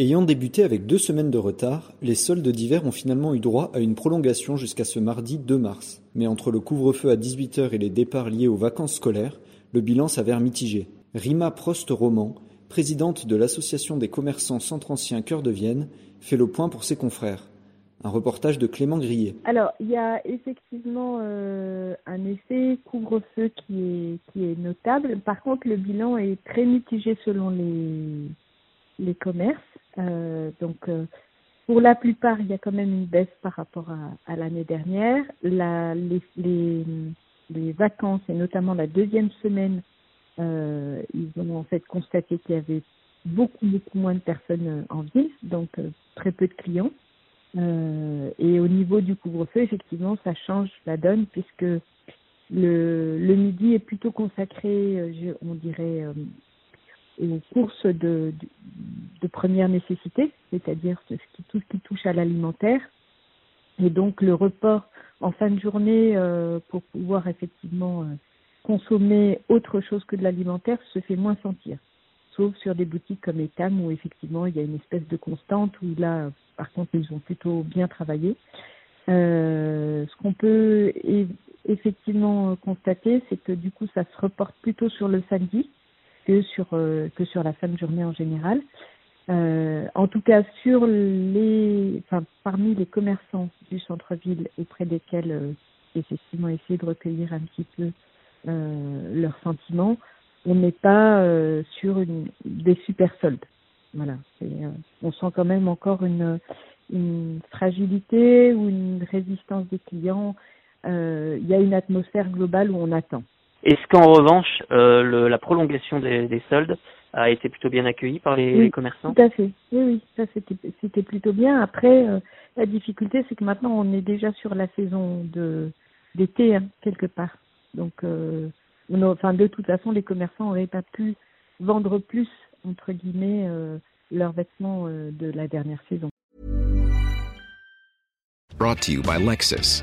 Ayant débuté avec deux semaines de retard, les soldes d'hiver ont finalement eu droit à une prolongation jusqu'à ce mardi 2 mars. Mais entre le couvre-feu à 18h et les départs liés aux vacances scolaires, le bilan s'avère mitigé. Rima Prost-Roman, présidente de l'Association des commerçants centre-ancien Cœur de Vienne, fait le point pour ses confrères. Un reportage de Clément Grillet. Alors, il y a effectivement euh, un effet couvre-feu qui est, qui est notable. Par contre, le bilan est très mitigé selon les, les commerces. Euh, donc, euh, pour la plupart, il y a quand même une baisse par rapport à, l'année dernière. Les, vacances, et notamment la deuxième semaine, euh, ils ont en fait constaté qu'il y avait beaucoup, beaucoup moins de personnes en ville, donc très peu de clients. Et au niveau du couvre-feu, effectivement, ça change la donne puisque le, le midi est plutôt consacré, je, on dirait, aux courses de, de, de première nécessité, c'est-à-dire tout ce qui touche à l'alimentaire. Et donc le report en fin de journée euh, pour pouvoir effectivement euh, consommer autre chose que de l'alimentaire se fait moins sentir. Sauf sur des boutiques comme Etam où effectivement il y a une espèce de constante où là par contre ils ont plutôt bien travaillé. Euh, ce qu'on peut effectivement constater, c'est que du coup ça se reporte plutôt sur le samedi que sur euh, que sur la fin de journée en général. Euh, en tout cas, sur les, enfin, parmi les commerçants du centre-ville auprès desquels euh, effectivement essayer de recueillir un petit peu euh, leurs sentiments, on n'est pas euh, sur une, des super soldes. Voilà, euh, on sent quand même encore une, une fragilité ou une résistance des clients. Il y a une atmosphère globale où on attend. Est-ce qu'en revanche, euh, le, la prolongation des, des, soldes a été plutôt bien accueillie par les, oui, les commerçants Tout à fait. Oui, oui, ça c'était plutôt bien. Après, euh, la difficulté, c'est que maintenant on est déjà sur la saison de d'été hein, quelque part. Donc, euh, on a, enfin, de toute façon, les commerçants n'auraient pas pu vendre plus entre guillemets euh, leurs vêtements euh, de la dernière saison. Brought to you by Lexus.